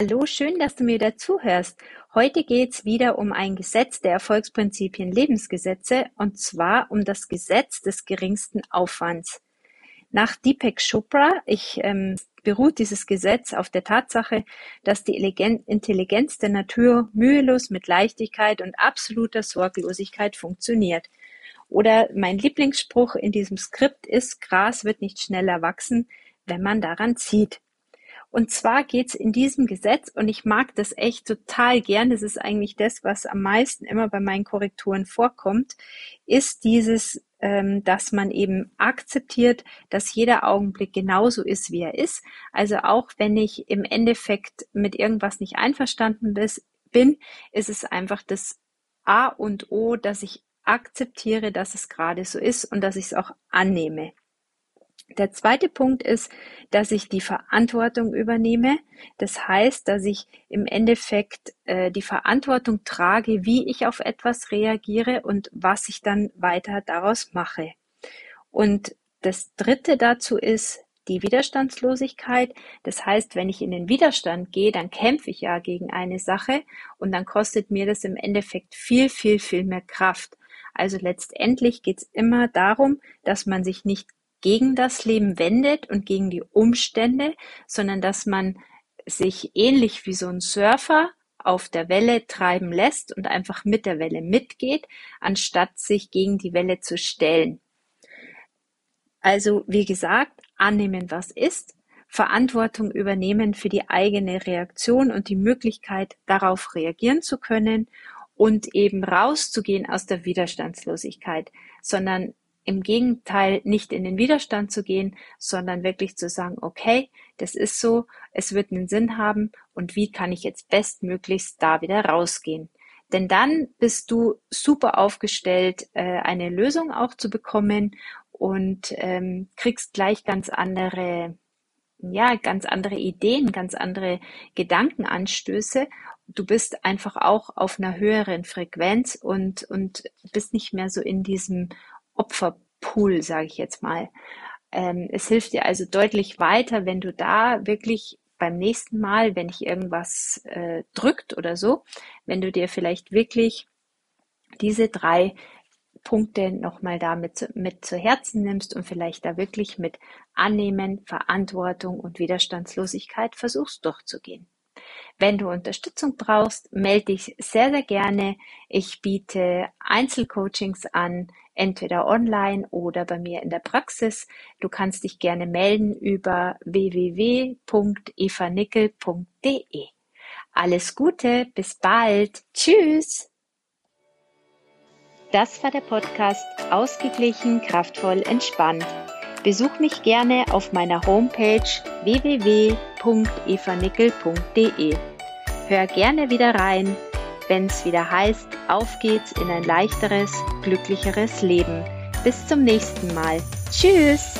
Hallo, schön, dass du mir dazuhörst. Heute geht's wieder um ein Gesetz der Erfolgsprinzipien Lebensgesetze und zwar um das Gesetz des geringsten Aufwands. Nach Deepak Chopra ich, ähm, beruht dieses Gesetz auf der Tatsache, dass die Intelligenz der Natur mühelos mit Leichtigkeit und absoluter Sorglosigkeit funktioniert. Oder mein Lieblingsspruch in diesem Skript ist, Gras wird nicht schneller wachsen, wenn man daran zieht. Und zwar geht's in diesem Gesetz, und ich mag das echt total gern, das ist eigentlich das, was am meisten immer bei meinen Korrekturen vorkommt, ist dieses, ähm, dass man eben akzeptiert, dass jeder Augenblick genauso ist, wie er ist. Also auch wenn ich im Endeffekt mit irgendwas nicht einverstanden bin, ist es einfach das A und O, dass ich akzeptiere, dass es gerade so ist und dass ich es auch annehme. Der zweite Punkt ist, dass ich die Verantwortung übernehme. Das heißt, dass ich im Endeffekt äh, die Verantwortung trage, wie ich auf etwas reagiere und was ich dann weiter daraus mache. Und das dritte dazu ist die Widerstandslosigkeit. Das heißt, wenn ich in den Widerstand gehe, dann kämpfe ich ja gegen eine Sache und dann kostet mir das im Endeffekt viel, viel, viel mehr Kraft. Also letztendlich geht es immer darum, dass man sich nicht gegen das Leben wendet und gegen die Umstände, sondern dass man sich ähnlich wie so ein Surfer auf der Welle treiben lässt und einfach mit der Welle mitgeht, anstatt sich gegen die Welle zu stellen. Also, wie gesagt, annehmen, was ist, Verantwortung übernehmen für die eigene Reaktion und die Möglichkeit, darauf reagieren zu können und eben rauszugehen aus der Widerstandslosigkeit, sondern im Gegenteil nicht in den Widerstand zu gehen, sondern wirklich zu sagen, okay, das ist so, es wird einen Sinn haben und wie kann ich jetzt bestmöglichst da wieder rausgehen. Denn dann bist du super aufgestellt, äh, eine Lösung auch zu bekommen und ähm, kriegst gleich ganz andere, ja, ganz andere Ideen, ganz andere Gedankenanstöße. Du bist einfach auch auf einer höheren Frequenz und, und bist nicht mehr so in diesem Opferpool, sage ich jetzt mal. Ähm, es hilft dir also deutlich weiter, wenn du da wirklich beim nächsten Mal, wenn dich irgendwas äh, drückt oder so, wenn du dir vielleicht wirklich diese drei Punkte nochmal da mit, mit zu Herzen nimmst und vielleicht da wirklich mit Annehmen, Verantwortung und Widerstandslosigkeit versuchst durchzugehen. Wenn du Unterstützung brauchst, melde dich sehr, sehr gerne. Ich biete Einzelcoachings an, entweder online oder bei mir in der Praxis. Du kannst dich gerne melden über www.evanickel.de. Alles Gute, bis bald. Tschüss. Das war der Podcast Ausgeglichen, kraftvoll, entspannt. Besuch mich gerne auf meiner Homepage www.evanickel.de. Hör gerne wieder rein wenn es wieder heißt, auf geht's in ein leichteres, glücklicheres Leben. Bis zum nächsten Mal. Tschüss!